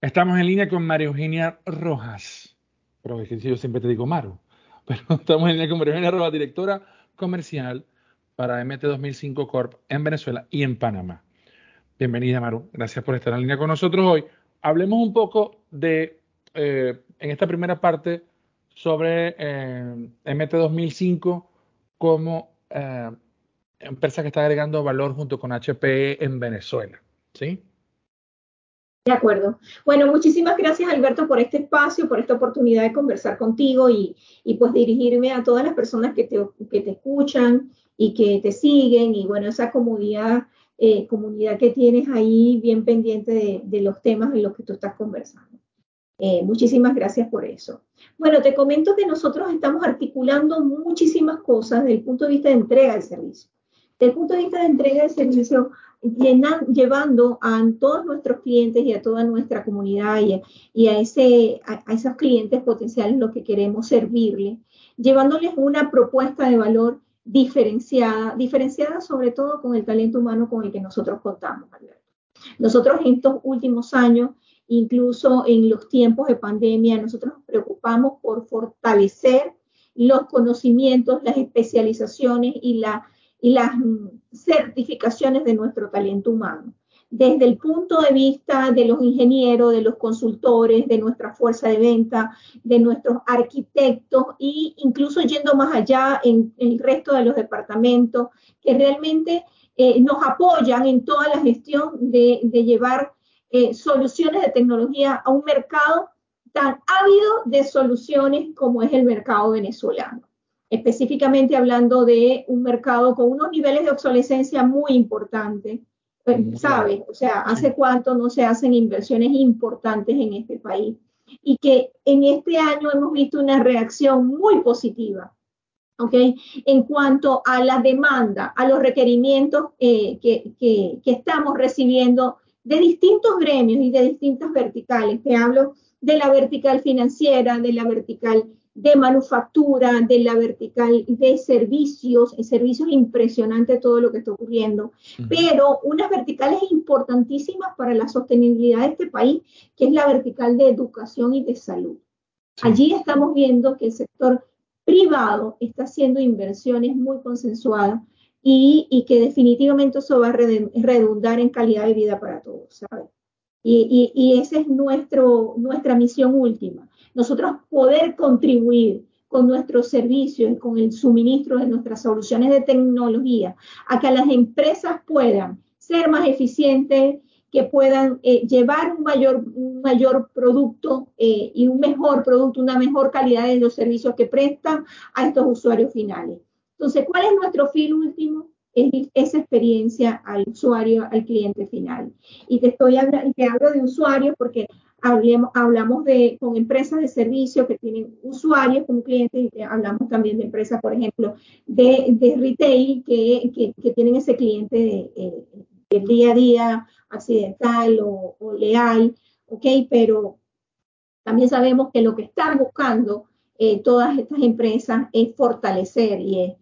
Estamos en línea con María Eugenia Rojas. Pero es que yo siempre te digo Maru. Pero estamos en línea con María Eugenia Rojas, directora comercial para MT 2005 Corp en Venezuela y en Panamá. Bienvenida, Maru. Gracias por estar en línea con nosotros hoy. Hablemos un poco de, eh, en esta primera parte, sobre eh, MT 2005 como eh, empresa que está agregando valor junto con HPE en Venezuela. ¿Sí? De acuerdo. Bueno, muchísimas gracias Alberto por este espacio, por esta oportunidad de conversar contigo y, y pues dirigirme a todas las personas que te, que te escuchan y que te siguen y bueno, esa comunidad, eh, comunidad que tienes ahí bien pendiente de, de, los temas en los que tú estás conversando. Eh, muchísimas gracias por eso. Bueno, te comento que nosotros estamos articulando muchísimas cosas desde el punto de vista de entrega del servicio. Desde el punto de vista de entrega del servicio, llenan, llevando a todos nuestros clientes y a toda nuestra comunidad y, y a, ese, a, a, esos clientes potenciales los que queremos servirle, llevándoles una propuesta de valor diferenciada, diferenciada sobre todo con el talento humano con el que nosotros contamos, Alberto. Nosotros en estos últimos años, incluso en los tiempos de pandemia, nosotros nos preocupamos por fortalecer los conocimientos, las especializaciones y, la, y las certificaciones de nuestro talento humano. Desde el punto de vista de los ingenieros, de los consultores, de nuestra fuerza de venta, de nuestros arquitectos e incluso yendo más allá en, el resto de los departamentos que realmente eh, nos apoyan en toda la gestión de, llevar eh, soluciones de tecnología a un mercado tan ávido de soluciones como es el mercado venezolano específicamente hablando de un mercado con unos niveles de obsolescencia muy importantes, ¿sabes? O sea, ¿hace cuánto no se hacen inversiones importantes en este país? Y que en este año hemos visto una reacción muy positiva, ¿ok? En cuanto a la demanda, a los requerimientos eh, que, que, que estamos recibiendo de distintos gremios y de distintas verticales. Te hablo de la vertical financiera, de la vertical de manufactura, de la vertical de servicios, servicios impresionante todo lo que está ocurriendo, uh -huh. pero unas verticales importantísimas para la sostenibilidad de este país, que es la vertical de educación y de salud. Sí. Allí estamos viendo que el sector privado está haciendo inversiones muy consensuadas y, y que definitivamente eso va a redundar en calidad de vida para todos, ¿sabes? Y, y, esa es nuestro, nuestra misión última nosotros poder contribuir con nuestros servicios y con el suministro de nuestras soluciones de tecnología a que las empresas puedan ser más eficientes, que puedan eh, llevar un mayor, mayor producto eh, y un mejor producto, una mejor calidad de los servicios que prestan a estos usuarios finales. Entonces, ¿cuál es nuestro fin último? Es esa experiencia al usuario, al cliente final. Y te estoy te hablo de usuarios porque Hablemos, hablamos de, con empresas de servicio que tienen usuarios como clientes, y hablamos también de empresas, por ejemplo, de, de retail que, que, que, tienen ese cliente de, eh, del día a día accidental o, o, leal, ¿ok? Pero también sabemos que lo que están buscando eh, todas estas empresas es fortalecer y es,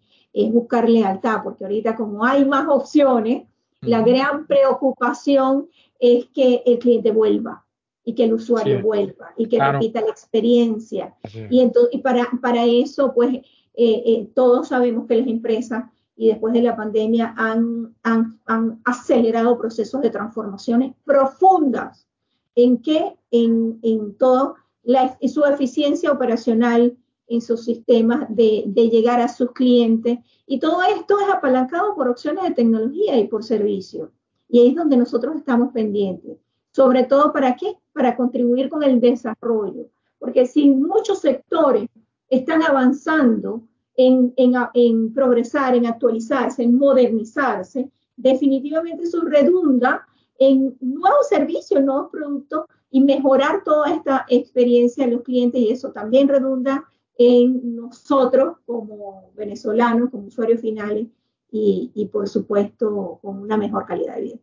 es buscar lealtad, porque ahorita como hay más opciones, la gran preocupación es que el cliente vuelva y que el usuario sí, vuelva y que claro. repita la experiencia. Sí. Y, entonces, y para, para eso, pues eh, eh, todos sabemos que las empresas y después de la pandemia han, han, han acelerado procesos de transformaciones profundas. ¿En qué? En, en todo la, su eficiencia operacional, en sus sistemas de, de, llegar a sus clientes. Y todo esto es apalancado por opciones de tecnología y por servicio. Y ahí es donde nosotros estamos pendientes. Sobre todo, ¿para qué? Para contribuir con el desarrollo. Porque si muchos sectores están avanzando en, en, en progresar, en actualizarse, en modernizarse, definitivamente eso redunda en nuevos servicios, nuevos productos y mejorar toda esta experiencia de los clientes y eso también redunda en nosotros como venezolanos, como usuarios finales y, y por supuesto con una mejor calidad de vida.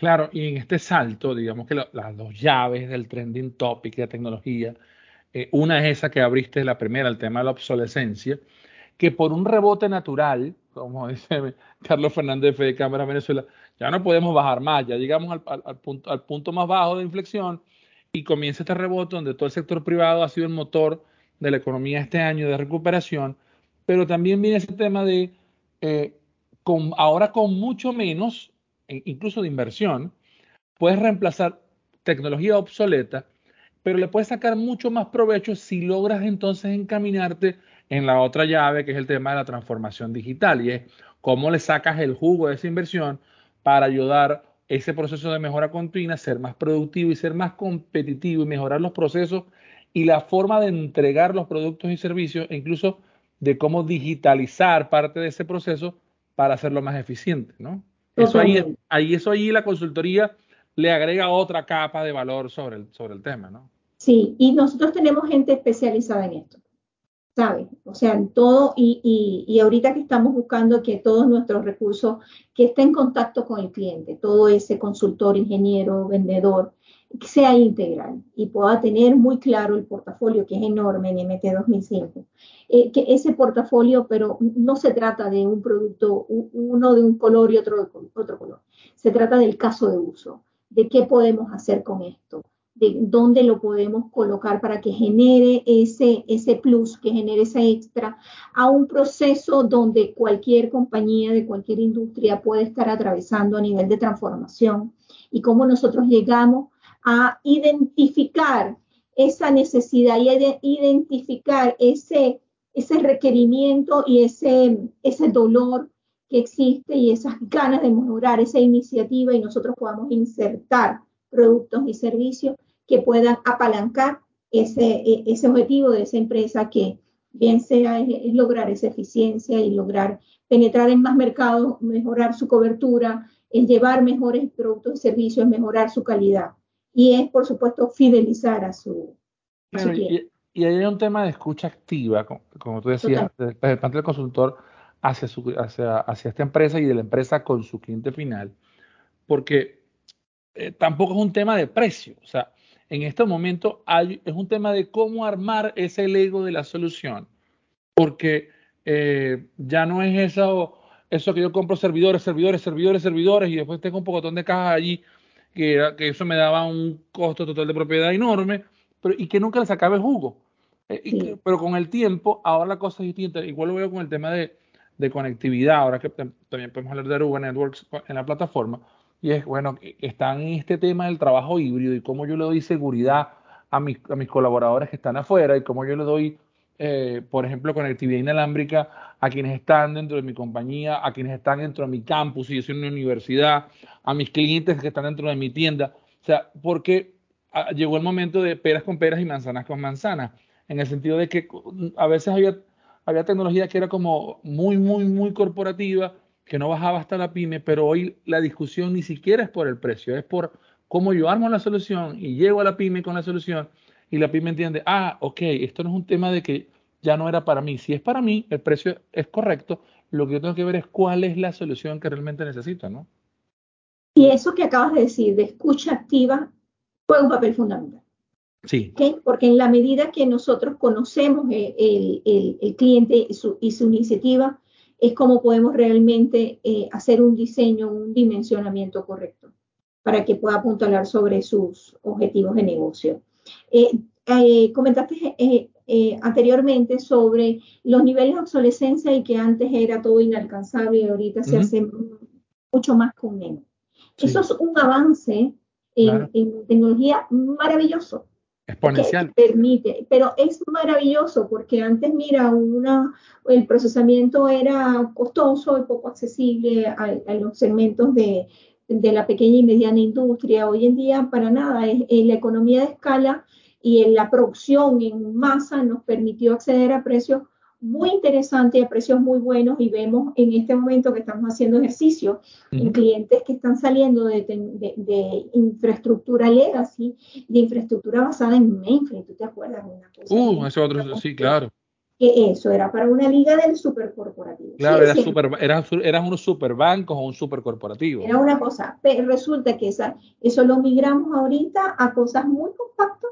Claro, y en este salto, digamos que las dos llaves del trending topic de tecnología, eh, una es esa que abriste, la primera, el tema de la obsolescencia, que por un rebote natural, como dice Carlos Fernández de Cámara Venezuela, ya no podemos bajar más, ya llegamos al, al, punto, al punto más bajo de inflexión y comienza este rebote donde todo el sector privado ha sido el motor de la economía este año de recuperación, pero también viene ese tema de, eh, con, ahora con mucho menos, e incluso de inversión, puedes reemplazar tecnología obsoleta, pero le puedes sacar mucho más provecho si logras entonces encaminarte en la otra llave, que es el tema de la transformación digital, y es cómo le sacas el jugo de esa inversión para ayudar ese proceso de mejora continua, ser más productivo y ser más competitivo y mejorar los procesos y la forma de entregar los productos y servicios e incluso de cómo digitalizar parte de ese proceso para hacerlo más eficiente, ¿no? Eso ahí, ahí, eso ahí la consultoría le agrega otra capa de valor sobre el, sobre el tema, ¿no? Sí, y nosotros tenemos gente especializada en esto, ¿sabes? O sea, en todo, y, y, y ahorita que estamos buscando que todos nuestros recursos, que esté en contacto con el cliente, todo ese consultor, ingeniero, vendedor, sea integral y pueda tener muy claro el portafolio, que es enorme en MT 2005. Eh, que ese portafolio, pero no se trata de un producto, uno de un color y otro de otro color. Se trata del caso de uso, de qué podemos hacer con esto, de dónde lo podemos colocar para que genere ese, ese plus, que genere ese extra a un proceso donde cualquier compañía de cualquier industria puede estar atravesando a nivel de transformación y cómo nosotros llegamos a identificar esa necesidad y a identificar ese, ese requerimiento y ese, ese dolor que existe y esas ganas de mejorar esa iniciativa y nosotros podamos insertar productos y servicios que puedan apalancar ese, e, ese objetivo de esa empresa que bien sea es, lograr esa eficiencia y lograr penetrar en más mercados, mejorar su cobertura, es llevar mejores productos y servicios, mejorar su calidad y es, por supuesto, fidelizar a su, y, y, ahí hay un tema de escucha activa, como, tú decías, desde el parte del consultor hacia, su, hacia, hacia esta empresa y de la empresa con su cliente final, porque eh, tampoco es un tema de precio, o sea, en este momento hay, es un tema de cómo armar ese Lego de la solución, porque eh, ya no es eso, eso que yo compro servidores, servidores, servidores, servidores y después tengo un pocotón de cajas allí que, que eso me daba un costo total de propiedad enorme, pero, y que nunca le sacaba el jugo. Eh, pero con el tiempo, ahora la cosa es distinta. Igual lo veo con el tema de, de conectividad, ahora que también podemos hablar de Aruba Networks en la plataforma, y es, bueno, están en este tema del trabajo híbrido y cómo yo le doy seguridad a mis, a mis colaboradores que están afuera y cómo yo le doy eh, por ejemplo, conectividad inalámbrica a quienes están dentro de mi compañía, a quienes están dentro de mi campus, y yo soy una universidad, a mis clientes que están dentro de mi tienda. O sea, porque ah, llegó el momento de peras con peras y manzanas con manzanas, en el sentido de que a veces había, había tecnología que era como muy, muy, muy corporativa, que no bajaba hasta la pyme, pero hoy la discusión ni siquiera es por el precio, es por cómo yo armo la solución y llego a la pyme con la solución y la pyme entiende, ah, ok, esto no es un tema de que ya no era para mí. Si es para mí, el precio es correcto, lo que yo tengo que ver es cuál es la solución que realmente necesito, ¿no? Y eso que acabas de decir, de escucha activa, juega un papel fundamental. Sí. ¿Okay? Porque en la medida que nosotros conocemos el, el, el cliente y su, y su, iniciativa, es como podemos realmente eh, hacer un diseño, un dimensionamiento correcto para que pueda apuntalar sobre sus objetivos de negocio. Eh, eh, comentaste eh, anteriormente sobre los niveles de obsolescencia y que antes era todo inalcanzable y ahorita se hace mucho más con menos. Eso es un avance en, en tecnología maravilloso. Exponencial. permite, pero es maravilloso porque antes, mira, una, el procesamiento era costoso y poco accesible a, a los segmentos de, de, la pequeña y mediana industria. Hoy en día, para nada, es, es la economía de escala y en la producción en masa nos permitió acceder a precios muy interesante a precios muy buenos y vemos en este momento que estamos haciendo ejercicio en clientes que están saliendo de, de, infraestructura legacy, de infraestructura basada en mainframe, ¿tú te acuerdas de una cosa? Uh, eso otro, sí, claro. Que eso era para una liga del supercorporativo. Claro, era super, era, eran unos superbancos o un supercorporativo. Era una cosa, pero resulta que esa, eso lo migramos ahorita a cosas muy compactas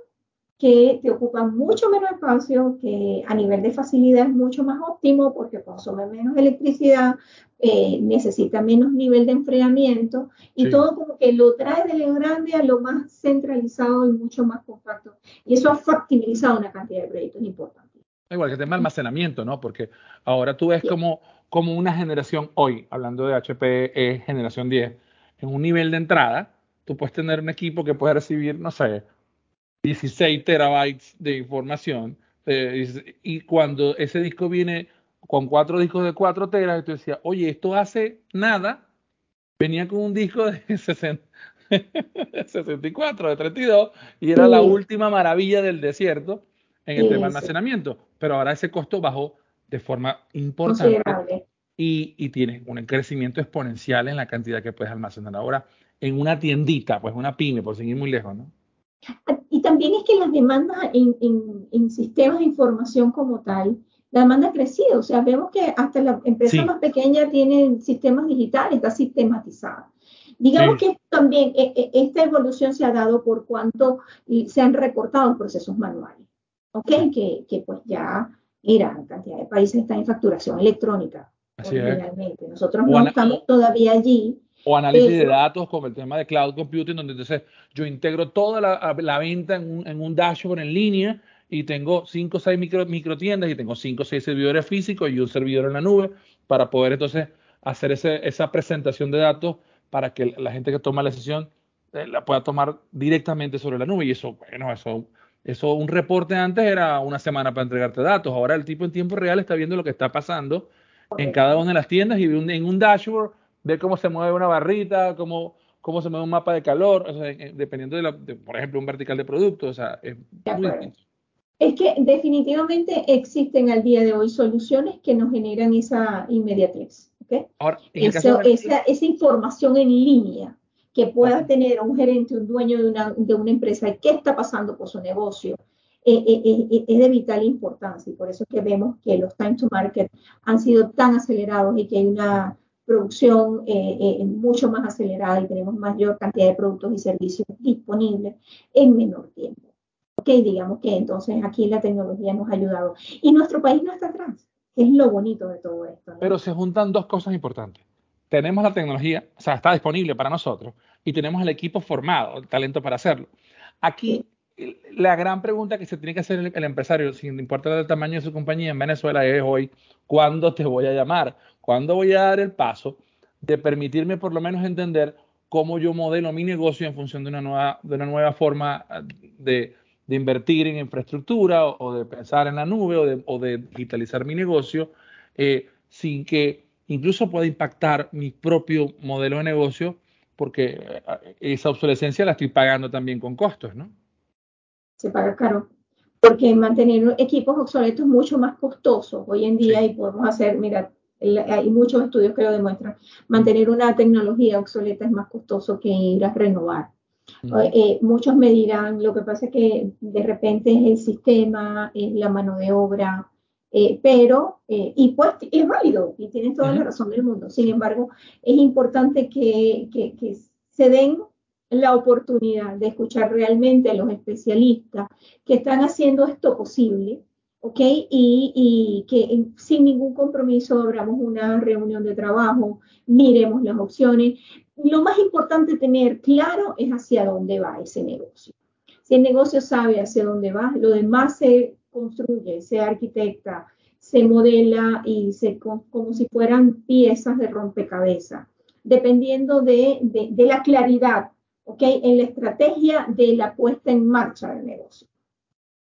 que te ocupan mucho menos espacio, que a nivel de facilidad es mucho más óptimo porque consume menos electricidad, eh, necesita menos nivel de enfriamiento y todo como que lo trae de lo grande a lo más centralizado y mucho más compacto. Y eso ha factibilizado una cantidad de proyectos importantes. Igual que el tema de almacenamiento, ¿no? Porque ahora tú ves como, como una generación hoy, hablando de HP, es generación 10, en un nivel de entrada, tú puedes tener un equipo que puede recibir, no sé, 16 terabytes de información. Eh, y cuando ese disco viene con cuatro discos de 4 teras, tú decías, oye, esto hace nada, venía con un disco de 64, de 32, y era la última maravilla del desierto en el tema de almacenamiento. Pero ahora ese costo bajó de forma importante y, y tienes un crecimiento exponencial en la cantidad que puedes almacenar ahora en una tiendita, pues una pyme, por seguir muy lejos, ¿no? También es que las demandas en, en, sistemas de información como tal, la demanda ha crecido. O sea, vemos que hasta la empresa más pequeña tienen sistemas digitales, está sistematizada. Digamos que también e, e, esta evolución se ha dado por cuanto se han recortado procesos manuales. ¿Ok? Que, que pues ya, mira, cantidad de países están en facturación electrónica. Así Nosotros no estamos todavía allí, o análisis de datos como el tema de cloud computing, donde entonces yo integro toda la, venta en un, en un, dashboard en línea y tengo 5 o 6 micro, micro, tiendas y tengo 5 o 6 servidores físicos y un servidor en la nube para poder entonces hacer ese, esa presentación de datos para que la gente que toma la decisión eh, la pueda tomar directamente sobre la nube. Y eso, bueno, eso, eso, un reporte antes era una semana para entregarte datos. Ahora el tipo en tiempo real está viendo lo que está pasando en cada una de las tiendas y en un dashboard ver cómo se mueve una barrita, cómo, cómo se mueve un mapa de calor, dependiendo de, la, por ejemplo, un vertical de producto, o sea, es muy distinto. Es que definitivamente existen al día de hoy soluciones que nos generan esa inmediatez. ¿okay? Ahora, esa, esa, información en línea que pueda tener un gerente, un dueño de una, de una empresa, qué está pasando por su negocio, eh, eh, eh, es de vital importancia. Y por eso es que vemos que los time to market han sido tan acelerados y que hay una producción eh, eh, mucho más acelerada y tenemos mayor cantidad de productos y servicios disponibles en menor tiempo. Ok, digamos que entonces aquí la tecnología nos ha ayudado. Y nuestro país no está atrás, es lo bonito de todo esto. Pero se juntan dos cosas importantes. Tenemos la tecnología, o sea, está disponible para nosotros, y tenemos el equipo formado, el talento para hacerlo. Aquí la gran pregunta que se tiene que hacer el, empresario, sin importar el tamaño de su compañía en Venezuela, es hoy, ¿cuándo te voy a llamar? ¿Cuándo voy a dar el paso de permitirme por lo menos entender cómo yo modelo mi negocio en función de una nueva, de una nueva forma de, invertir en infraestructura o, de pensar en la nube o de, digitalizar mi negocio eh, sin que incluso pueda impactar mi propio modelo de negocio porque eh, esa obsolescencia la estoy pagando también con costos, ¿no? Se paga caro, porque mantener equipos obsoletos es mucho más costoso hoy en día y podemos hacer, mira, hay muchos estudios que lo demuestran, mantener una tecnología obsoleta es más costoso que ir a renovar. Eh, muchos me dirán, lo que pasa es que de repente es el sistema, es la mano de obra, eh, pero, eh, y pues es válido y tienes toda la razón del mundo. Sin embargo, es importante que, que, que se den la oportunidad de escuchar realmente a los especialistas que están haciendo esto posible, ¿ok? Y, que sin ningún compromiso abramos una reunión de trabajo, miremos las opciones. Lo más importante tener claro es hacia dónde va ese negocio. Si el negocio sabe hacia dónde va, lo demás se construye, se arquitecta, se modela y se como si fueran piezas de rompecabezas, dependiendo de, de la claridad ¿ok? En la estrategia de la puesta en marcha del negocio.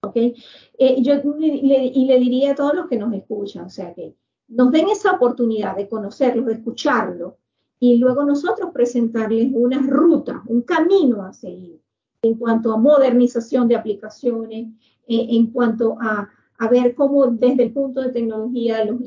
¿ok? Eh, yo le, y le diría a todos los que nos escuchan, o sea, que nos den esa oportunidad de conocerlos, de escucharlo, y luego nosotros presentarles una ruta, un camino a seguir en cuanto a modernización de aplicaciones, eh, en cuanto a a ver cómo desde el punto de tecnología los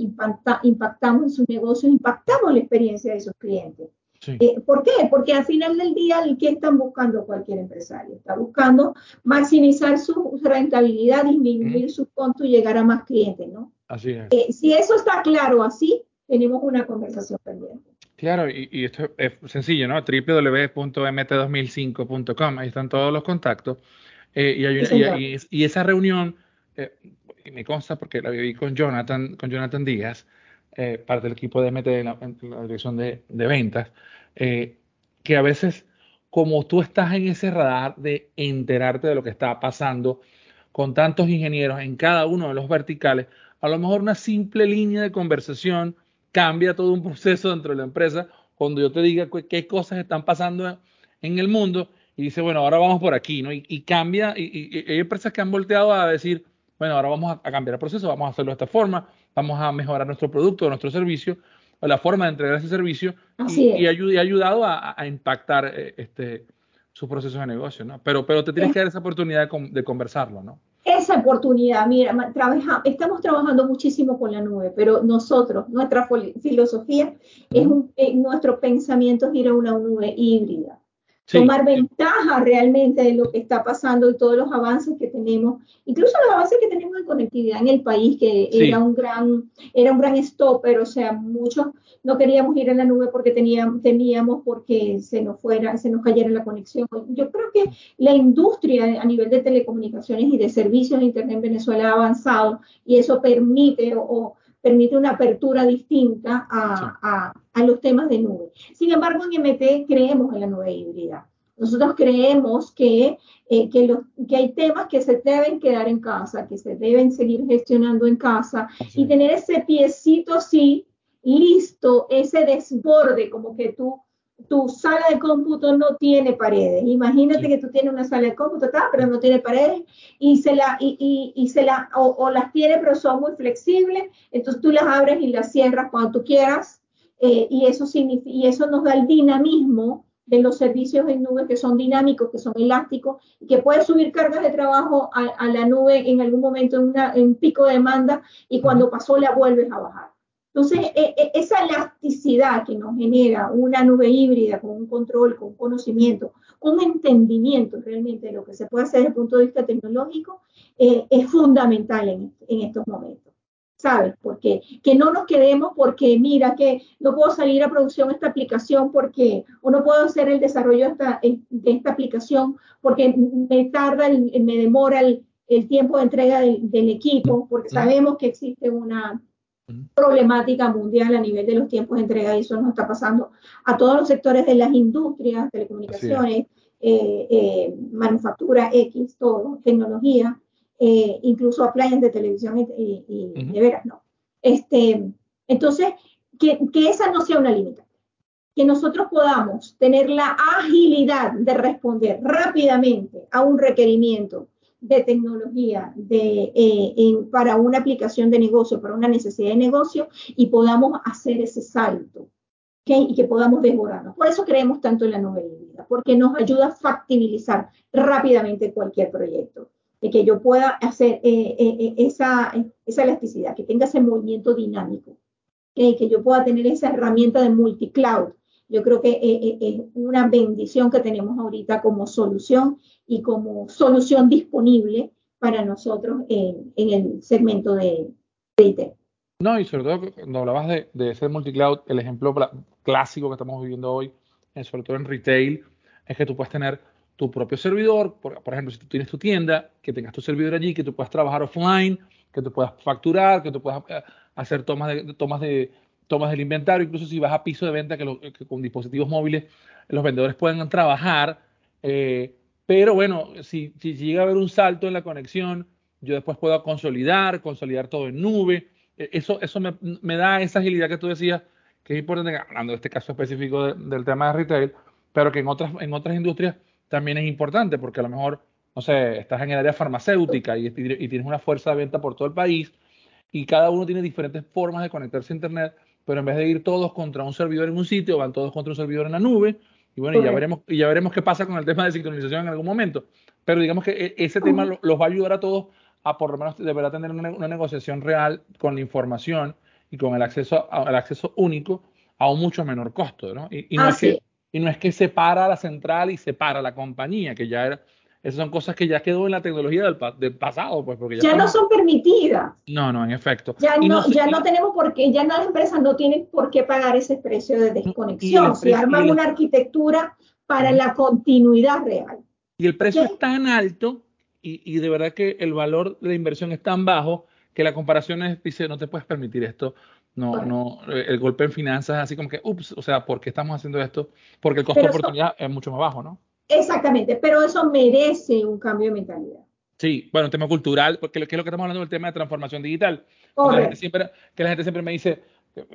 impactamos en sus negocios, impactamos la experiencia de sus clientes. Eh, ¿Por qué? Porque al final del día, ¿qué están buscando cualquier empresario? Está buscando maximizar su rentabilidad, disminuir su conto y llegar a más clientes, ¿no? Así es. Eh, si eso está claro así, tenemos una conversación pendiente. Claro, y, esto es sencillo, ¿no? www.mt2005.com, ahí están todos los contactos. Eh, y, y, esa reunión, me consta porque la viví con Jonathan, con Jonathan Díaz, eh, parte del equipo de MT en la, dirección de, ventas, eh, que a veces, como tú estás en ese radar de enterarte de lo que está pasando con tantos ingenieros en cada uno de los verticales, a lo mejor una simple línea de conversación cambia todo un proceso dentro de la empresa cuando yo te diga qué cosas están pasando en el mundo y dice, bueno, ahora vamos por aquí, ¿no? Y, cambia, y, hay empresas que han volteado a decir, bueno, ahora vamos a, cambiar el proceso, vamos a hacerlo de esta forma, vamos a mejorar nuestro producto, nuestro servicio, o la forma de entregar ese servicio, y, ha ayudado a, impactar eh, este, sus procesos de negocio, ¿no? Pero, pero te tienes que dar esa oportunidad de, conversarlo, ¿no? Esa oportunidad, mira, estamos trabajando muchísimo con la nube, pero nosotros, nuestra filosofía es un, eh, nuestro pensamiento es ir a una nube híbrida tomar ventaja realmente de lo que está pasando y todos los avances que tenemos, incluso los avances que tenemos en conectividad en el país, que era un gran, era un gran stopper, o sea, muchos no queríamos ir a la nube porque teníamos, temíamos porque se nos fuera, se nos cayera la conexión. Yo creo que la industria a nivel de telecomunicaciones y de servicios de internet en Venezuela ha avanzado y eso permite o permite una apertura distinta a, los temas de nube. Sin embargo, en MT creemos en la nube híbrida. Nosotros creemos que, eh, que, los, que, hay temas que se deben quedar en casa, que se deben seguir gestionando en casa y tener ese piecito así listo, ese desborde, como que tú tu sala de cómputo no tiene paredes. Imagínate que tú tienes una sala de cómputo pero no tiene paredes y se la y, y, se la o, las tiene pero son muy flexibles, entonces tú las abres y las cierras cuando tú quieras eh, y eso significa y eso nos da el dinamismo de los servicios en nube que son dinámicos, que son elásticos y que puedes subir cargas de trabajo a, a la nube en algún momento en, una, en pico de demanda y cuando pasó la vuelves a bajar. Entonces, e, e, esa elasticidad que nos genera una nube híbrida con un control, con conocimiento, un entendimiento realmente de lo que se puede hacer desde el punto de vista tecnológico, eh, es fundamental en, estos momentos. ¿Sabes? Porque que no nos quedemos porque, mira, que no puedo salir a producción esta aplicación porque, o no puedo hacer el desarrollo de esta, de esta aplicación porque me tarda, me demora el, tiempo de entrega del equipo, porque sabemos que existe una, problemática mundial a nivel de los tiempos de entrega y eso nos está pasando a todos los sectores de las industrias, telecomunicaciones, eh, eh, manufactura X, todo, tecnología, eh, incluso appliances de televisión y, de veras, ¿no? Este, entonces, que, que esa no sea una limitante que nosotros podamos tener la agilidad de responder rápidamente a un requerimiento de tecnología de, eh, para una aplicación de negocio, para una necesidad de negocio y podamos hacer ese salto y que podamos desbordarnos. Por eso creemos tanto en la híbrida, porque nos ayuda a factibilizar rápidamente cualquier proyecto, de que yo pueda hacer eh, eh, esa, esa elasticidad, que tenga ese movimiento dinámico, que yo pueda tener esa herramienta de multicloud yo creo que es una bendición que tenemos ahorita como solución y como solución disponible para nosotros en, el segmento de, IT. No, y sobre todo cuando hablabas de, de ese multicloud, el ejemplo clásico que estamos viviendo hoy, eh, sobre todo en retail, es que tú puedes tener tu propio servidor, por, ejemplo, si tú tienes tu tienda, que tengas tu servidor allí, que tú puedas trabajar offline, que tú puedas facturar, que tú puedas eh, hacer tomas de, tomas de, tomas del inventario, incluso si vas a piso de venta, que, con dispositivos móviles los vendedores pueden trabajar. Eh, pero bueno, si, llega a haber un salto en la conexión, yo después puedo consolidar, consolidar todo en nube. E, eso, eso me, da esa agilidad que tú decías, que es importante, hablando de este caso específico del tema de retail, pero que en otras, en otras industrias también es importante, porque a lo mejor, no sé, estás en el área farmacéutica y, y tienes una fuerza de venta por todo el país y cada uno tiene diferentes formas de conectarse a Internet pero en vez de ir todos contra un servidor en un sitio, van todos contra un servidor en la nube. Y bueno, ya veremos, y ya veremos qué pasa con el tema de sincronización en algún momento. Pero digamos que e, ese tema los va a ayudar a todos a por lo menos deberá tener una, una negociación real con la información y con el acceso al acceso único a un mucho menor costo, ¿no? Y, y no, es que, y no es que separa la central y separa la compañía, que ya era, esas son cosas que ya quedó en la tecnología del, del pasado, pues, porque ya, ya no son permitidas. No, no, en efecto. Ya no, no, ya no tenemos por qué, ya las empresas no tienen por qué pagar ese precio de desconexión. Si arman una arquitectura para la continuidad real. Y el precio es tan alto y, y, de verdad que el valor de la inversión es tan bajo que la comparación es, dice, no te puedes permitir esto. No, bueno. no, el golpe en finanzas, así como que, ups, o sea, ¿por qué estamos haciendo esto? Porque el costo de oportunidad es mucho más bajo, ¿no? Exactamente, pero eso merece un cambio de mentalidad. Sí, bueno, un tema cultural, porque ¿qué es lo que estamos hablando del tema de transformación digital? Que la, gente siempre, que la gente siempre me dice,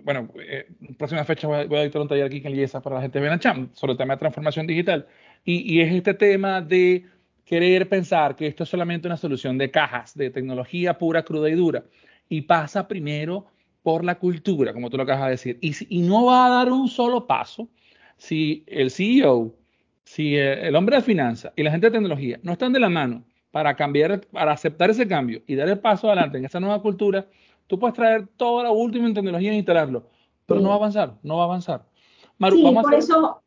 bueno, eh, próxima fecha voy a, voy a dictar un taller aquí en Liesa para la gente de Benacham sobre el tema de transformación digital. Y, y, es este tema de querer pensar que esto es solamente una solución de cajas, de tecnología pura, cruda y dura. Y pasa primero por la cultura, como tú lo acabas de decir. Y, y no va a dar un solo paso si el CEO, si el hombre de finanzas y la gente de tecnología no están de la mano para cambiar, para aceptar ese cambio y dar el paso adelante en esa nueva cultura, tú puedes traer toda la última en tecnología e instalarlo, pero sí. no va a avanzar, no va a avanzar. Maru, sí, vamos por a hacer, eso,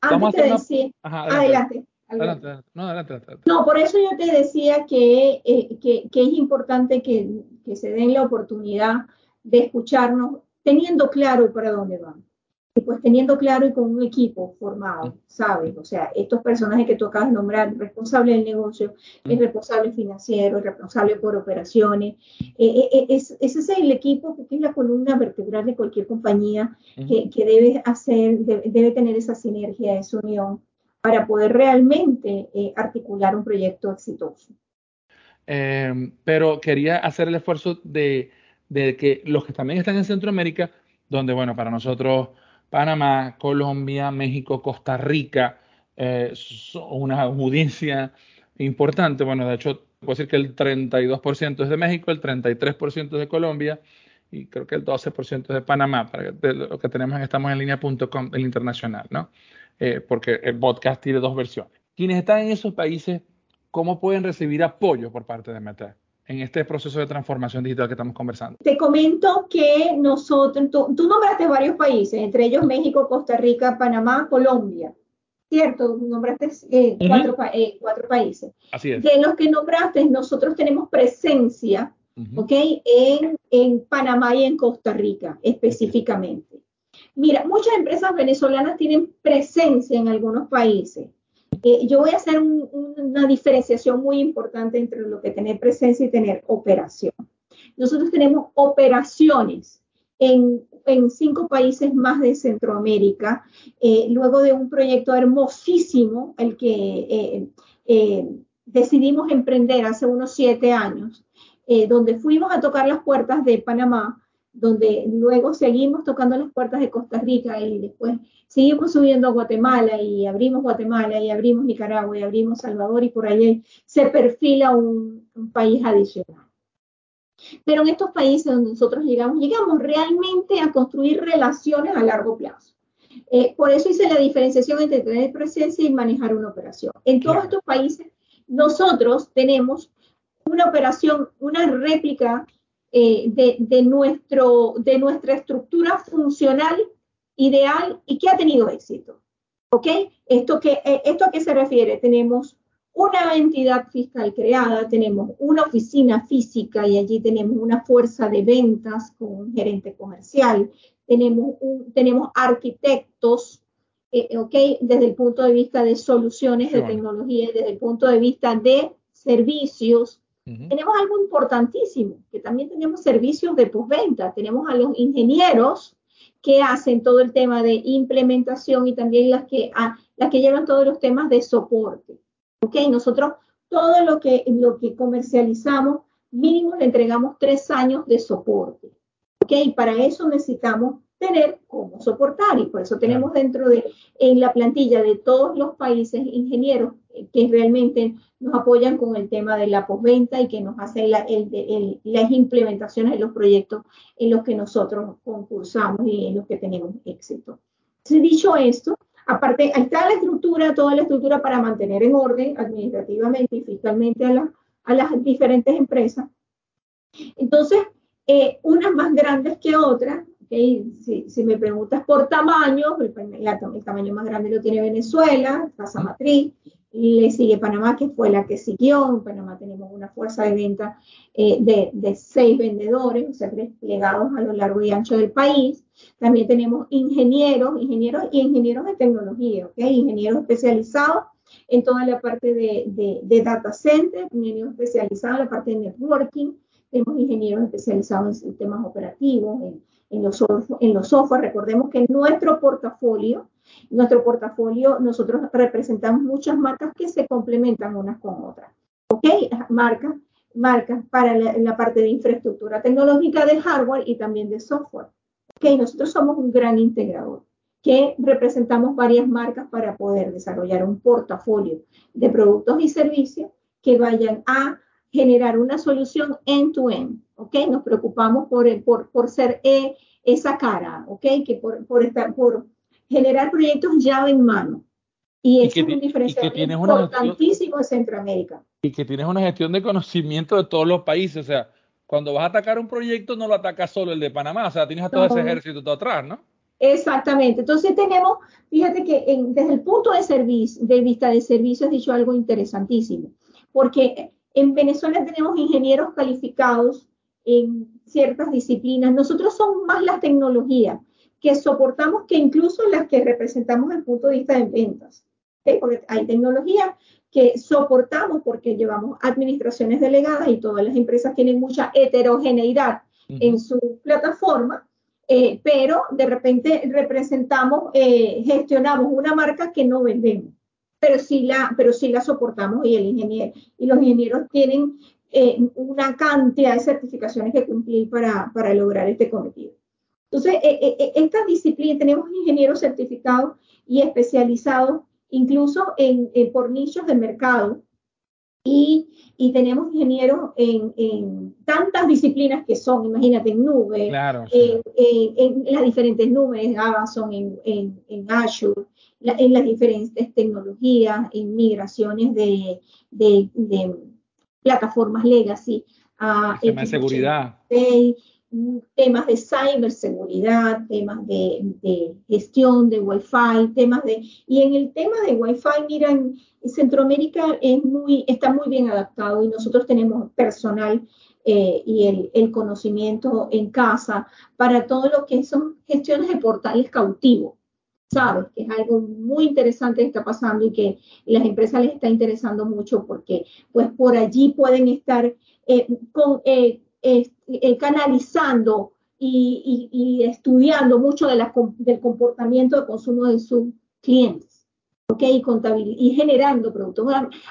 antes una... Ajá, adelante. Adelante, adelante. No, adelante, adelante. no, por eso yo te decía que, eh, que, que es importante que, que, se den la oportunidad de escucharnos teniendo claro para dónde van. Y pues teniendo claro y con un equipo formado, ¿sabes? O sea, estos personajes que tú acabas de nombrar, responsable del negocio, el responsable financiero, el responsable por operaciones, eh, eh, es, ese es el equipo que es la columna vertebral de cualquier compañía que, que debe hacer, debe, debe, tener esa sinergia, esa unión para poder realmente eh, articular un proyecto exitoso. Eh, pero quería hacer el esfuerzo de, de que los que también están en Centroamérica, donde, bueno, para nosotros Panamá, Colombia, México, Costa Rica, eh, una audiencia importante. Bueno, de hecho, puedo decir que el 32% es de México, el 33% es de Colombia y creo que el 12% es de Panamá, para de lo que tenemos en estamos en línea.com, el internacional, ¿no? Eh, porque el podcast tiene dos versiones. Quienes están en esos países, ¿cómo pueden recibir apoyo por parte de Meta? En este proceso de transformación digital que estamos conversando? Te comento que nosotros, tú, tú nombraste varios países, entre ellos México, Costa Rica, Panamá, Colombia. ¿Cierto? Nombraste eh, uh -huh. cuatro, eh, cuatro, países. Así es. De los que nombraste, nosotros tenemos presencia, uh -huh. ¿ok? En, en Panamá y en Costa Rica específicamente. Mira, muchas empresas venezolanas tienen presencia en algunos países. Eh, yo voy a hacer un, una diferenciación muy importante entre lo que tener presencia y tener operación. Nosotros tenemos operaciones en, en cinco países más de Centroamérica, eh, luego de un proyecto hermosísimo, el que eh, eh decidimos emprender hace unos siete años, eh, donde fuimos a tocar las puertas de Panamá, donde luego seguimos tocando las puertas de Costa Rica y después seguimos subiendo a Guatemala y abrimos Guatemala y abrimos Nicaragua y abrimos Salvador y por ahí se perfila un, un país adicional. Pero en estos países donde nosotros llegamos, llegamos realmente a construir relaciones a largo plazo. Eh, por eso hice la diferenciación entre tener presencia y manejar una operación. En todos estos países, nosotros tenemos una operación, una réplica eh, de, de, nuestro, de nuestra estructura funcional ideal y que ha tenido éxito. ¿Ok? ¿Esto, que, eh, ¿Esto a qué se refiere? Tenemos una entidad fiscal creada, tenemos una oficina física y allí tenemos una fuerza de ventas con un gerente comercial, tenemos, un, tenemos arquitectos, eh, ¿ok? Desde el punto de vista de soluciones de tecnología, desde el punto de vista de servicios, Tenemos algo importantísimo, que también tenemos servicios de postventa, tenemos a los ingenieros que hacen todo el tema de implementación y también las que, a, las que llevan todos los temas de soporte. ¿Ok? Nosotros todo lo que, lo que comercializamos, mínimo le entregamos tres años de soporte. ¿Ok? Para eso necesitamos tener cómo soportar y por eso tenemos dentro de en la plantilla de todos los países ingenieros que realmente nos apoyan con el tema de la postventa y que nos hacen la, el, el, las implementaciones de los proyectos en los que nosotros concursamos y en los que tenemos éxito. Entonces, dicho esto, aparte, ahí está la estructura, toda la estructura para mantener en orden administrativamente y fiscalmente a, la, a las diferentes empresas. Entonces, eh, unas más grandes que otras, si, si, me preguntas por tamaño, el, el, tamaño más grande lo tiene Venezuela, Casa Matriz, le sigue Panamá, que fue la que siguió. En Panamá tenemos una fuerza de venta eh, de, de, seis vendedores, o sea, desplegados a lo largo y ancho del país. También tenemos ingenieros, ingenieros y ingenieros de tecnología, ¿ok? Ingenieros especializados en toda la parte de, de, de data center, ingenieros especializados en la parte de networking, tenemos ingenieros especializados en sistemas operativos, en, en los, en software. Recordemos que nuestro portafolio, nuestro portafolio, nosotros representamos muchas marcas que se complementan unas con otras. ¿Ok? Marcas, marcas para la, parte de infraestructura tecnológica del hardware y también de software. ¿Ok? Nosotros somos un gran integrador que representamos varias marcas para poder desarrollar un portafolio de productos y servicios que vayan a generar una solución end-to-end, ¿ok? Nos preocupamos por, por, por ser eh, esa cara, ¿ok? Que por, por, estar, por generar proyectos llave en mano. Y, eso es un diferencial importantísimo en Centroamérica. Y que tienes una gestión de conocimiento de todos los países, o sea, cuando vas a atacar un proyecto no lo atacas solo el de Panamá, o sea, tienes a todo no. ese ejército todo atrás, ¿no? Exactamente. Entonces tenemos, fíjate que en, desde el punto de, servicio, de vista de servicio has dicho algo interesantísimo, porque en Venezuela tenemos ingenieros calificados en ciertas disciplinas. Nosotros somos más las tecnologías que soportamos que incluso las que representamos desde el punto de vista de ventas. ¿okay? Porque hay tecnologías que soportamos porque llevamos administraciones delegadas y todas las empresas tienen mucha heterogeneidad uh -huh. en su plataforma, eh, pero de repente representamos, eh, gestionamos una marca que no vendemos pero sí la, pero sí la soportamos y el ingeniero y los ingenieros tienen eh, una cantidad de certificaciones que cumplir para, para lograr este cometido. Entonces, eh, eh, esta disciplina, tenemos ingenieros certificados y especializados incluso en, en por nichos de mercado y, y tenemos ingenieros en, en, tantas disciplinas que son, imagínate, en nube, claro, sí. en, en, las diferentes nubes, en Amazon, en, en Azure, la, en las diferentes tecnologías, en migraciones de, de, de plataformas legacy a de seguridad. temas de ciberseguridad, temas de, de, gestión de Wi-Fi, temas de... Y en el tema de Wi-Fi, mira, en Centroamérica es muy, está muy bien adaptado y nosotros tenemos personal eh, y el, el, conocimiento en casa para todo lo que son gestiones de portales cautivos. ¿Sabes? Que es algo muy interesante que está pasando y que las empresas les está interesando mucho porque pues por allí pueden estar eh, eh, eh, canalizando y, estudiando mucho de del comportamiento de consumo de sus clientes, ¿ok? Y, y generando productos.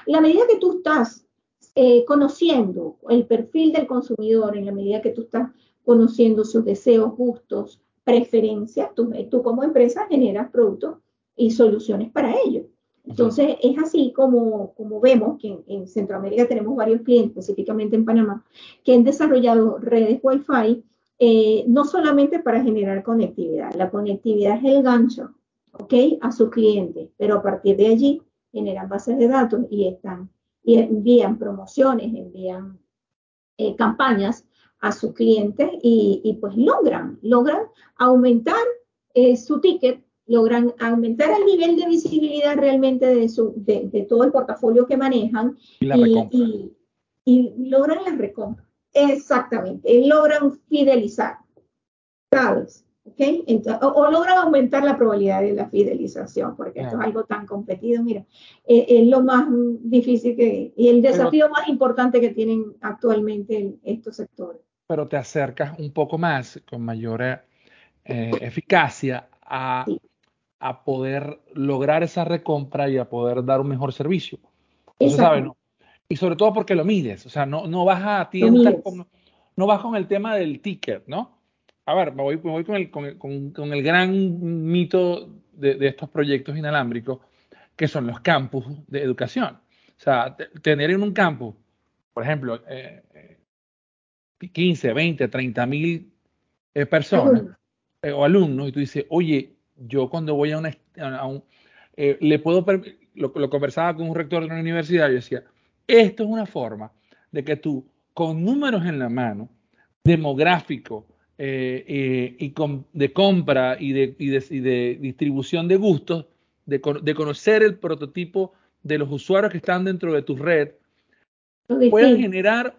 La medida que tú estás conociendo el perfil del consumidor, en la medida que tú estás conociendo sus deseos, gustos, preferencias, tú, tú como empresa generas productos y soluciones para ellos. Entonces, es así como, como vemos que en, en, Centroamérica tenemos varios clientes, específicamente en Panamá, que han desarrollado redes Wi-Fi, eh, no solamente para generar conectividad, la conectividad es el gancho, ¿ok? A sus clientes, pero a partir de allí generan bases de datos y están, y envían promociones, envían eh, campañas a sus clientes y, y, pues logran, logran aumentar eh, su ticket logran aumentar el nivel de visibilidad realmente de, su, de, de todo el portafolio que manejan y, la y, y, y logran la recompra. Exactamente, logran fidelizar, ¿sabes? ¿Okay? Entonces, o, o, logran aumentar la probabilidad de la fidelización, porque claro. esto es algo tan competido, mira, eh, es lo más difícil que, y el desafío pero, más importante que tienen actualmente en estos sectores. Pero te acercas un poco más, con mayor eh, eficacia, a, a poder lograr esa recompra y a poder dar un mejor servicio. Entonces, ¿sabes? No? Y sobre todo porque lo mides, o sea, no, no vas a tiendas, con, no vas con el tema del ticket, ¿no? A ver, me voy, me voy con, el, con, con, con, el gran mito de, de, estos proyectos inalámbricos, que son los campus de educación. O sea, tener en un campus, por ejemplo, eh, 15, 20, 30 mil eh, personas eh, o alumnos, y tú dices, oye, yo cuando voy a, una, a un, eh, le puedo, lo, lo, conversaba con un rector de una universidad y decía, esto es una forma de que tú, con números en la mano, demográfico y de compra y de, de, distribución de gustos, de, conocer el prototipo de los usuarios que están dentro de tu red, puedes generar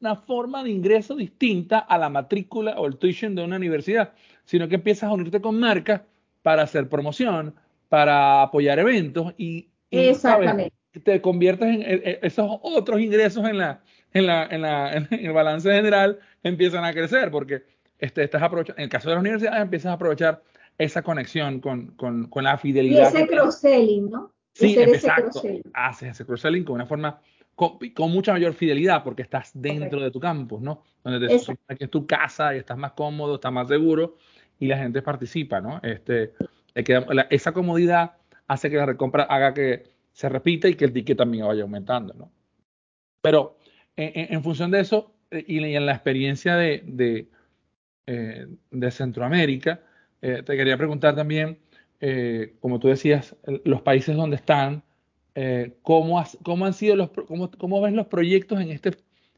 una forma de ingreso distinta a la matrícula o el tuition de una universidad, sino que empiezas a unirte con marcas para hacer promoción, para apoyar eventos y, te conviertes en, esos otros ingresos en la, en, la, en, la, en el balance general empiezan a crecer porque este, estás aprovechando, en el caso de las universidades empiezas a aprovechar esa conexión con, con, con la fidelidad. Y ese cross-selling, ¿no? Sí, exacto. Haces ese cross-selling con una forma, con, mucha mayor fidelidad porque estás dentro de tu campus, ¿no? Donde te que es tu casa y estás más cómodo, estás más seguro y la gente participa, ¿no? Este, esa comodidad hace que la recompra haga que se repita y que el ticket también vaya aumentando, ¿no? Pero en, función de eso eh, y en la experiencia de, de, eh, Centroamérica, eh, te quería preguntar también, como tú decías, los países donde están, ¿cómo, ¿cómo, han sido los, cómo, cómo ves los proyectos en este,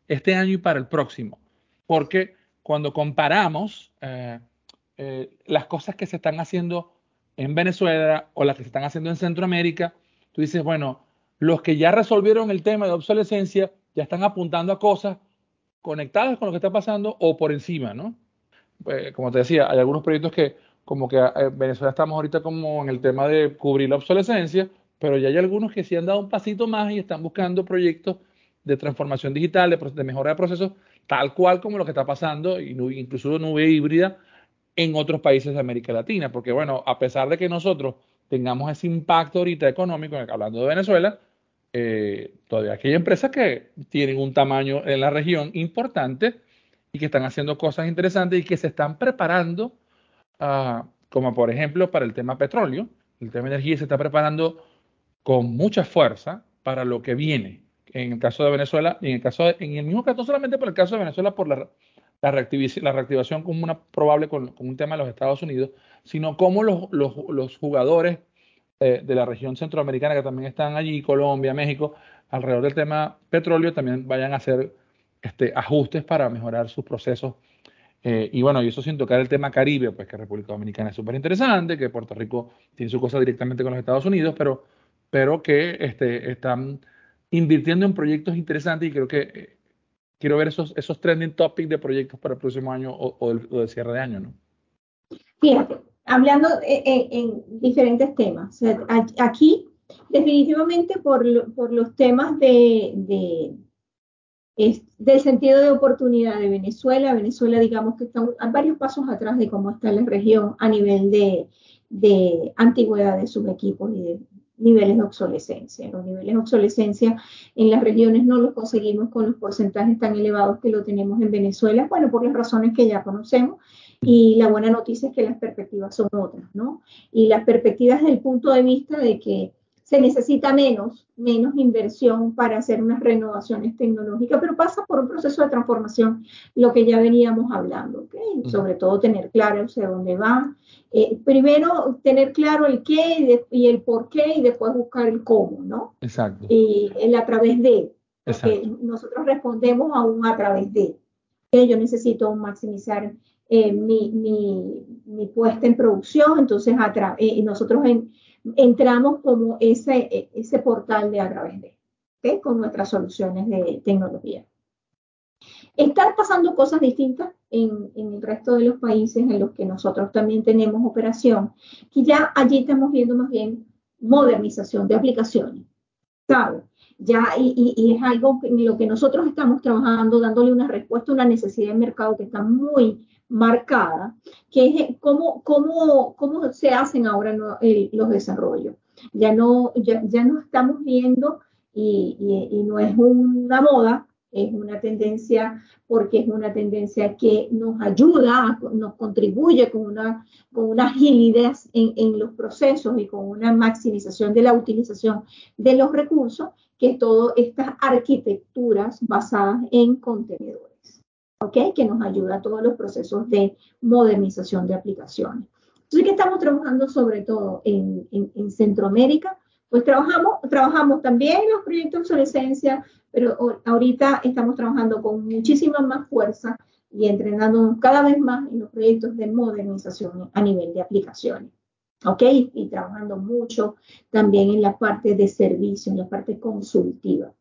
este año y para el próximo? Porque cuando comparamos las cosas que se están haciendo en Venezuela o las que se están haciendo en Centroamérica, tú dices, bueno, los que ya resolvieron el tema de obsolescencia ya están apuntando a cosas conectadas con lo que está pasando o por encima, ¿no? Pues, como te decía, hay algunos proyectos que, como que eh, Venezuela estamos ahorita como en el tema de cubrir la obsolescencia, pero ya hay algunos que sí han dado un pasito más y están buscando proyectos de transformación digital, de, mejora de procesos, tal cual como lo que está pasando, incluso nube híbrida en otros países de América Latina, porque bueno, a pesar de que nosotros tengamos ese impacto ahorita económico, hablando de Venezuela, eh, todavía hay empresas que tienen un tamaño en la región importante y que están haciendo cosas interesantes y que se están preparando, uh, como por ejemplo para el tema petróleo, el tema energía se está preparando con mucha fuerza para lo que viene. En el caso de Venezuela, y en el caso en el mismo caso, no solamente por el caso de Venezuela, por la, la, reactivación como una probable con, un tema de los Estados Unidos, sino como los, los, los jugadores de la región centroamericana que también están allí, Colombia, México, alrededor del tema petróleo, también vayan a hacer este, ajustes para mejorar sus procesos. Eh, y bueno, y eso sin tocar el tema Caribe, pues que República Dominicana es súper interesante, que Puerto Rico tiene su cosa directamente con los Estados Unidos, pero, pero que este, están invirtiendo en proyectos interesantes y creo que eh, quiero ver esos, esos trending topics de proyectos para el próximo año o, o, del, cierre de año, ¿no? Fíjate, hablando eh, eh, en, diferentes temas. aquí, definitivamente por, los temas de, del sentido de oportunidad de Venezuela, Venezuela digamos que está a varios pasos atrás de cómo está la región a nivel de, de antigüedad de sus equipos y de niveles de obsolescencia. Los niveles de obsolescencia en las regiones no los conseguimos con los porcentajes tan elevados que lo tenemos en Venezuela, bueno, por las razones que ya conocemos. Y la buena noticia es que las perspectivas son otras, ¿no? Y las perspectivas desde el punto de vista de que se necesita menos, menos inversión para hacer unas renovaciones tecnológicas, pero pasa por un proceso de transformación, lo que ya veníamos hablando, ¿okay? sobre todo tener claro hacia dónde va. Eh, primero, tener claro el qué y, el por qué y después buscar el cómo, ¿no? Exacto. Y el a través de, porque nosotros respondemos a un a través de. que Yo necesito maximizar eh, mi, mi, mi, puesta en producción, entonces eh, nosotros en, entramos como ese, ese portal de a través de, con nuestras soluciones de tecnología. Están pasando cosas distintas en, en, el resto de los países en los que nosotros también tenemos operación, que ya allí estamos viendo más bien modernización de aplicaciones, ¿sabes? Ya, y, y, es algo en lo que nosotros estamos trabajando, dándole una respuesta a una necesidad de mercado que está muy marcada, que es cómo, cómo, cómo se hacen ahora los desarrollos. Ya no, ya, ya no estamos viendo, y, no es una moda, es una tendencia porque es una tendencia que nos ayuda, nos contribuye con una, con una agilidad en, en, los procesos y con una maximización de la utilización de los recursos, que todas estas arquitecturas basadas en contenedores. ¿Ok? Que nos ayuda a todos los procesos de modernización de aplicaciones. Entonces, que estamos trabajando sobre todo en, en, Centroamérica pues trabajamos, trabajamos también en los proyectos de obsolescencia, pero ahorita estamos trabajando con muchísima más fuerza y entrenándonos cada vez más en los proyectos de modernización a nivel de aplicaciones. ¿Ok? Y trabajando mucho también en la parte de servicio, en la parte consultiva.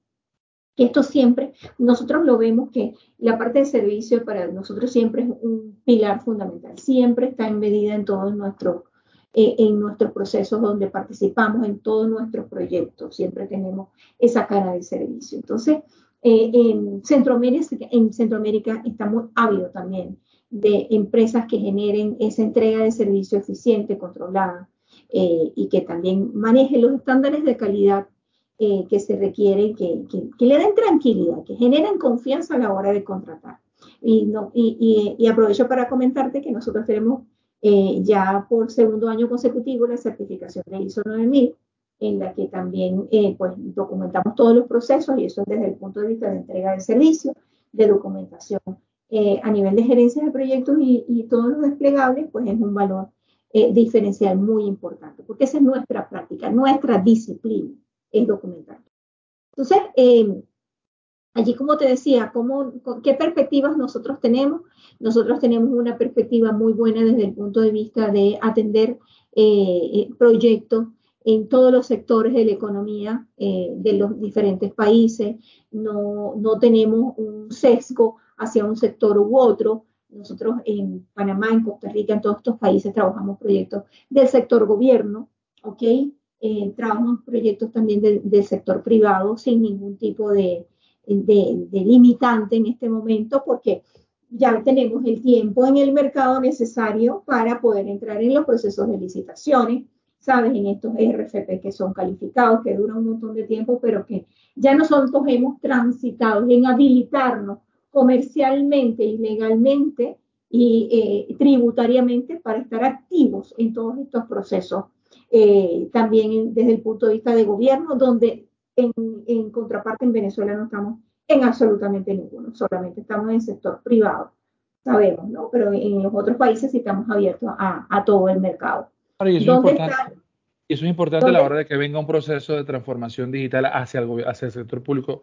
Esto siempre, nosotros lo vemos que la parte de servicio para nosotros siempre es un pilar fundamental, siempre está embedida en todos nuestros eh, en nuestros procesos donde participamos, en todos nuestros proyectos, siempre tenemos esa cara de servicio. Entonces, eh, en, Centroamérica, en Centroamérica estamos ávidos también de empresas que generen esa entrega de servicio eficiente, controlada, eh, y que también manejen los estándares de calidad que se requieren, que, que, le den tranquilidad, que generen confianza a la hora de contratar. Y, no, y, y, y aprovecho para comentarte que nosotros tenemos eh, ya por segundo año consecutivo la certificación de ISO 9000, en la que también eh, pues, documentamos todos los procesos y eso desde el punto de vista de entrega de servicio, de documentación eh, a nivel de gerencia de proyectos y, y, todos los desplegables, pues es un valor diferencial muy importante, porque esa es nuestra práctica, nuestra disciplina, es documentar. Entonces, allí como te decía, ¿cómo, ¿qué perspectivas nosotros tenemos? Nosotros tenemos una perspectiva muy buena desde el punto de vista de atender eh, eh, proyectos en todos los sectores de la economía eh, de los diferentes países. No, no tenemos un sesgo hacia un sector u otro. Nosotros en Panamá, en Costa Rica, en todos estos países trabajamos proyectos del sector gobierno, ¿ok? Trabajamos proyectos también del sector privado sin ningún tipo de, limitante en este momento, porque ya tenemos el tiempo en el mercado necesario para poder entrar en los procesos de licitaciones, ¿sabes? En estos RFP que son calificados, que duran un montón de tiempo, pero que ya nosotros hemos transitado en habilitarnos comercialmente y legalmente y eh, tributariamente para estar activos en todos estos procesos, eh, también desde el punto de vista de gobierno, donde en, en contraparte en Venezuela no estamos en absolutamente ninguno, solamente estamos en el sector privado, sabemos, ¿no? Pero en los otros países sí estamos abiertos a, a todo el mercado. y, eso y eso es importante a la hora de que venga un proceso de transformación digital hacia el, hacia el sector público,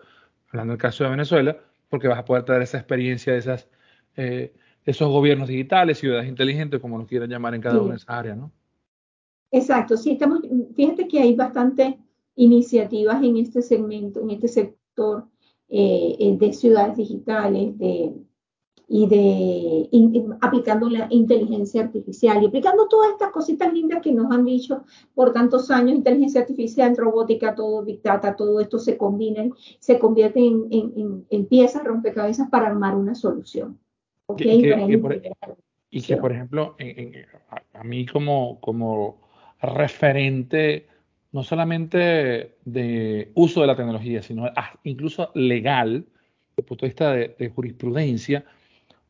hablando del caso de Venezuela, porque vas a poder traer esa experiencia de esas, eh, esos gobiernos digitales, ciudades inteligentes, como lo quieran llamar en cada una de esas áreas, ¿no? Exacto, sí, estamos, fíjate que hay bastantes iniciativas en este segmento, en este sector, eh, eh, de ciudades digitales de, y de aplicando la inteligencia artificial y aplicando todas estas cositas lindas que nos han dicho por tantos años, inteligencia artificial, robótica, todo, big data, todo esto se combina, se convierte en, en, en, piezas, rompecabezas para armar una solución. ¿okay? y que, por ejemplo, a, a, mí como, como referente no solamente de uso de la tecnología, sino incluso legal, desde el punto de vista de, jurisprudencia,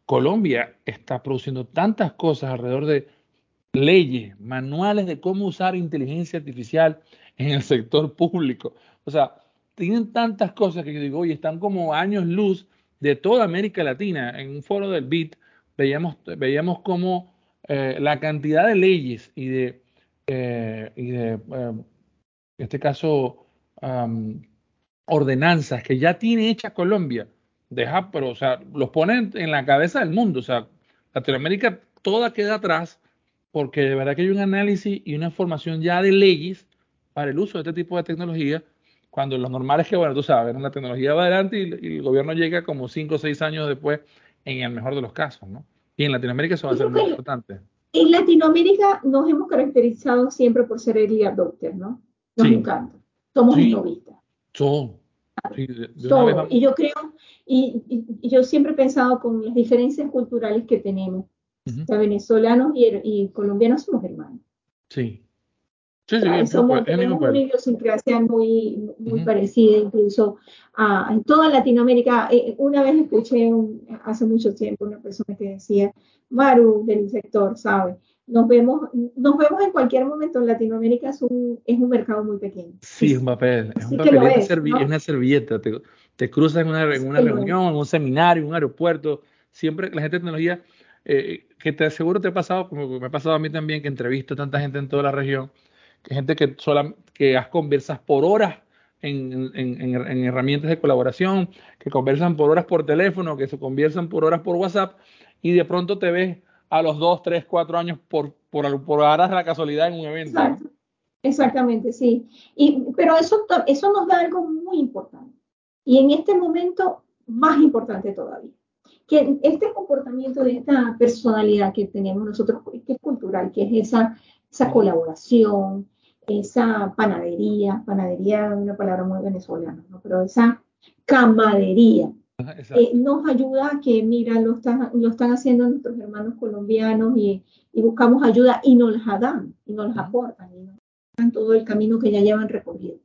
Colombia está produciendo tantas cosas alrededor de leyes, manuales de cómo usar inteligencia artificial en el sector público. O sea, tienen tantas cosas que yo digo, oye, están como años luz de toda América Latina. En un foro del BIT veíamos, veíamos como eh, la cantidad de leyes y de, eh, y de eh, en este caso, ordenanzas que ya tiene hecha Colombia, deja, pero, o sea, los ponen en la cabeza del mundo. O sea, Latinoamérica toda queda atrás porque de verdad que hay un análisis y una formación ya de leyes para el uso de este tipo de tecnología, cuando lo normal es que, bueno, tú sabes, la tecnología va adelante y, el gobierno llega como cinco o seis años después, en el mejor de los casos, ¿no? Y en Latinoamérica eso va a ser muy importante. En Latinoamérica nos hemos caracterizado siempre por ser early adopters, ¿no? Nos encanta. Somos sí. innovistas. Son. Sí, y yo creo, y, y, yo siempre he pensado con las diferencias culturales que tenemos, uh -huh. o sea, venezolanos y, y, colombianos somos hermanos. Sí. Sí, sí, o somos, tenemos una idiosincrasia muy, muy uh -huh. parecida, incluso a, en toda Latinoamérica. Eh, una vez escuché un, hace mucho tiempo una persona que decía, Maru, del sector, ¿sabe? nos vemos, nos vemos en cualquier momento. En Latinoamérica es un, es un mercado muy pequeño. Sí, es un papel, es un papel, es, es, ¿no? es, una servilleta. Te, te cruzas en una, en una sí, reunión, en un seminario, en un aeropuerto. Siempre la gente de tecnología, eh, que te aseguro te ha pasado, como me ha pasado a mí también, que entrevisto a tanta gente en toda la región, gente que, sola, que conversas por horas en, en, herramientas de colaboración, que conversan por horas por teléfono, que se conversan por horas por WhatsApp, y de pronto te ves a los dos, tres, cuatro años por, por, por de la casualidad en un evento. Exactamente, sí. Y, pero eso, eso nos da algo muy importante. Y en este momento, más importante todavía. Que este comportamiento de esta personalidad que tenemos nosotros, que es cultural, que es esa, esa colaboración, esa panadería, panadería es una palabra muy venezolana, ¿no? pero esa camadería, eh, nos ayuda a que, mira, lo están, lo están haciendo nuestros hermanos colombianos y, y buscamos ayuda y nos la dan, y nos las aportan, y nos dan todo el camino que ya llevan recorrido.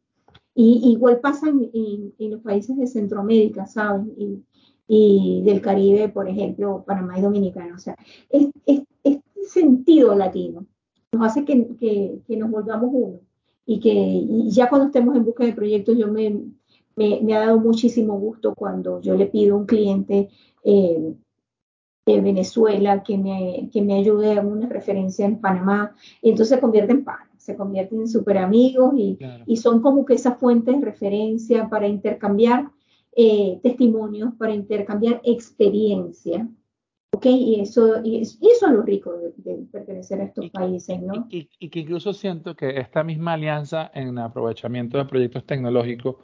Y igual pasa en, en, los países de Centroamérica, ¿sabes? Y, y, del Caribe, por ejemplo, Panamá y Dominicana. O sea, es, es, este sentido latino nos hace que, que, que nos volvamos uno. Y que y ya cuando estemos en busca de proyectos, yo me, me, me, ha dado muchísimo gusto cuando yo le pido a un cliente eh, de Venezuela que me, que me ayude a una referencia en Panamá, y entonces se convierte en pan, se convierten en super amigos y, y, son como que esas fuentes de referencia para intercambiar eh, testimonios, para intercambiar experiencia. ¿Ok? Y eso, y, eso es lo rico de, pertenecer a estos países, ¿no? Y, y, que incluso siento que esta misma alianza en aprovechamiento de proyectos tecnológicos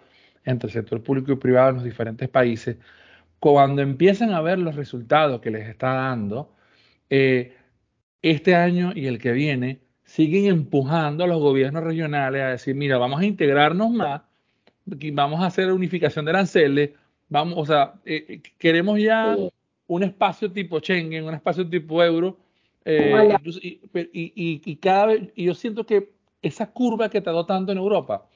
entre el sector público y privado en los diferentes países, cuando empiezan a ver los resultados que les está dando, eh, este año y el que viene, siguen empujando a los gobiernos regionales a decir, mira, vamos a integrarnos más, vamos a hacer unificación de aranceles, vamos, o sea, eh, eh, queremos ya un espacio tipo Schengen, un espacio tipo euro, y, y, y, cada vez, y yo siento que esa curva que tardó tanto en Europa,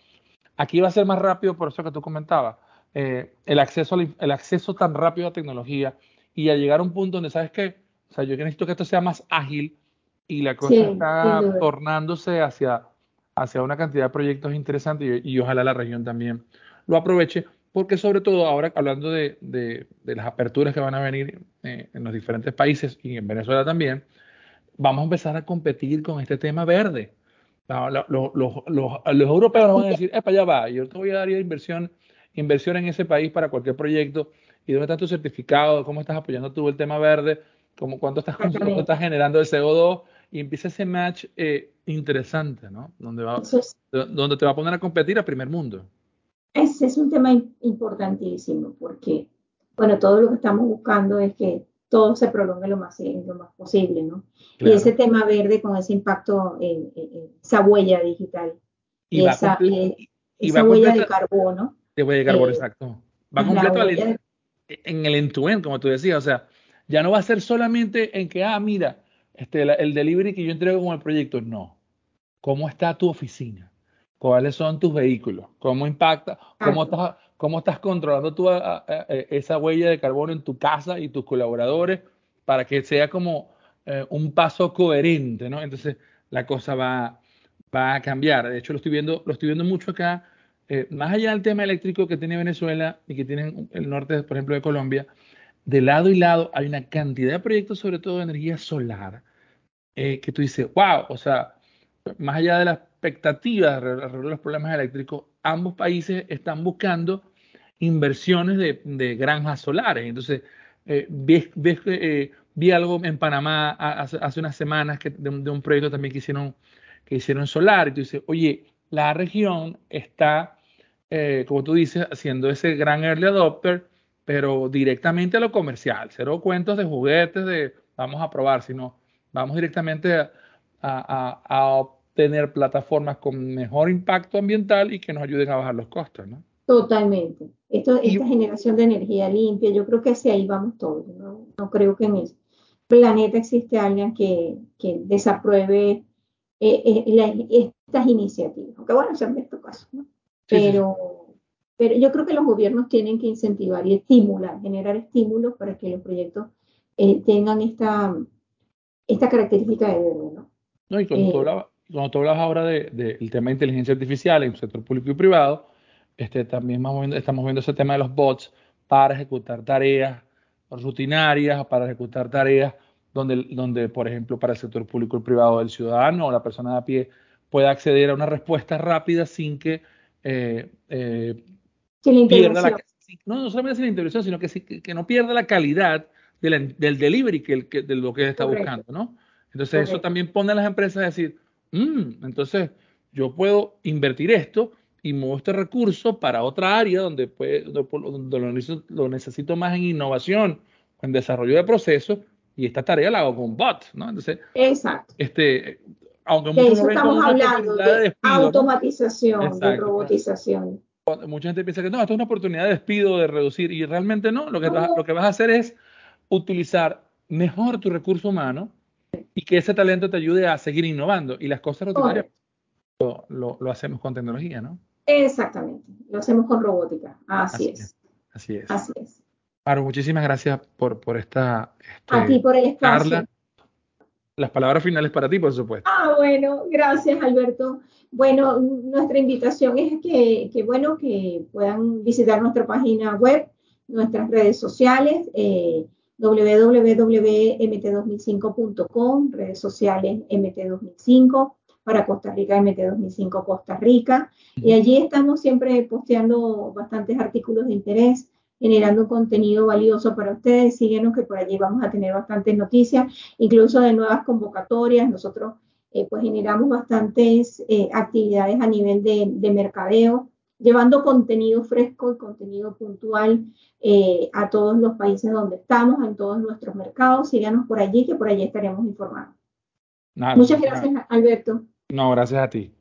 Aquí va a ser más rápido, por eso que tú comentabas, eh, el, acceso el acceso tan rápido a tecnología y a llegar a un punto donde, ¿sabes qué? O sea, yo necesito que esto sea más ágil y la cosa está tornándose hacia, hacia una cantidad de proyectos interesantes y, ojalá la región también lo aproveche, porque sobre todo ahora, hablando de, de, las aperturas que van a venir eh, en los diferentes países y en Venezuela también, vamos a empezar a competir con este tema verde. Los, los, europeos nos van a decir, para allá va, yo te voy a dar inversión, inversión en ese país para cualquier proyecto, y dónde está tu certificado, cómo estás apoyando tú el tema verde, cómo, cuánto, estás, cuánto estás generando el CO2, y empieza ese match eh, interesante, ¿no? Donde, va, donde te va a poner a competir a primer mundo. Ese es un tema importantísimo, porque, bueno, todo lo que estamos buscando es que todo se prolongue lo más, lo más posible, ¿no? Y ese tema verde con ese impacto, en, esa huella digital, y, esa, huella de carbono. De huella de carbono, eh, exacto. Va completo en el end-to-end, como tú decías, o sea, ya no va a ser solamente en que, ah, mira, este, el delivery que yo entrego con el proyecto, no. ¿Cómo está tu oficina? ¿Cuáles son tus vehículos? ¿Cómo impacta? ¿Cómo estás, cómo estás controlando tú esa huella de carbono en tu casa y tus colaboradores para que sea como eh, un paso coherente, ¿no? Entonces la cosa va, va a cambiar. De hecho, lo estoy viendo, lo estoy viendo mucho acá. Eh, más allá del tema eléctrico que tiene Venezuela y que tiene el norte, por ejemplo, de Colombia, de lado y lado hay una cantidad de proyectos, sobre todo de energía solar, eh, que tú dices, wow, o sea, más allá de la expectativa alrededor de los problemas eléctricos, ambos países están buscando inversiones de, granjas solares. Entonces, eh, ves, eh, vi algo en Panamá hace, unas semanas que, de, un proyecto también que hicieron, que hicieron solar, y tú dices, oye, la región está, eh, como tú dices, haciendo ese gran early adopter, pero directamente a lo comercial, cero cuentos de juguetes de vamos a probar, sino vamos directamente a, a, a obtener plataformas con mejor impacto ambiental y que nos ayuden a bajar los costos, ¿no? Totalmente. Esto, esta generación de energía limpia, yo creo que hacia ahí vamos todos. No, no creo que en el planeta existe alguien que, que desapruebe eh, eh, estas iniciativas. Aunque bueno, sean de estos casos. ¿no? Pero, pero yo creo que los gobiernos tienen que incentivar y estimular, generar estímulos para que los proyectos eh, tengan esta, esta característica de verde. ¿no? no y cuando, tú hablabas, cuando tú hablabas ahora del de, tema de inteligencia artificial en el sector público y privado, este, también estamos viendo, ese tema de los bots para ejecutar tareas rutinarias, para ejecutar tareas donde, donde, por ejemplo, para el sector público y privado, el ciudadano o la persona de a pie pueda acceder a una respuesta rápida sin que eh, eh, Sin pierda la, no, no solamente sin la intervención, sino que, sí- que, que no pierda la calidad de la- del delivery que, el- que- de lo que está Correcto. buscando, ¿no? Entonces eso también pone a las empresas a decir, "Mm, entonces yo puedo invertir esto y muevo este recurso para otra área donde, puede, donde, donde lo, necesito, lo necesito más en innovación, en desarrollo de procesos, y esta tarea la hago con bot, ¿no? Entonces, Exacto. este, aunque De eso estamos hablando, de automatización, de robotización. mucha gente piensa que no, esto es una oportunidad de despido, de reducir, y realmente no. Lo que, No. vas- lo que vas a hacer es utilizar mejor tu recurso humano y que ese talento te ayude a seguir innovando. Y las cosas Correcto. lo, lo- lo hacemos con tecnología, ¿no? Exactamente. Lo hacemos con robótica. Así, Así es. Así es. Así es. Maru, muchísimas gracias por, por esta este, A ti por el espacio. charla. Las palabras finales para ti, por supuesto. Ah, bueno, gracias Alberto. Bueno, nuestra invitación es que, que, bueno, que puedan visitar nuestra página web, nuestras redes sociales, eh, www.mt2005.com, redes sociales MT2005, para Costa Rica, MT2005 Costa Rica. Y allí estamos siempre posteando bastantes artículos de interés, generando contenido valioso para ustedes. Síguenos que por allí vamos a tener bastantes noticias, incluso de nuevas convocatorias. Nosotros eh, pues generamos bastantes eh, actividades a nivel de, de, mercadeo, llevando contenido fresco y contenido puntual eh, a todos los países donde estamos, en todos nuestros mercados. Síganos por allí, que por allí estaremos informando. Nada, Muchas gracias, Alberto. No, gracias a ti.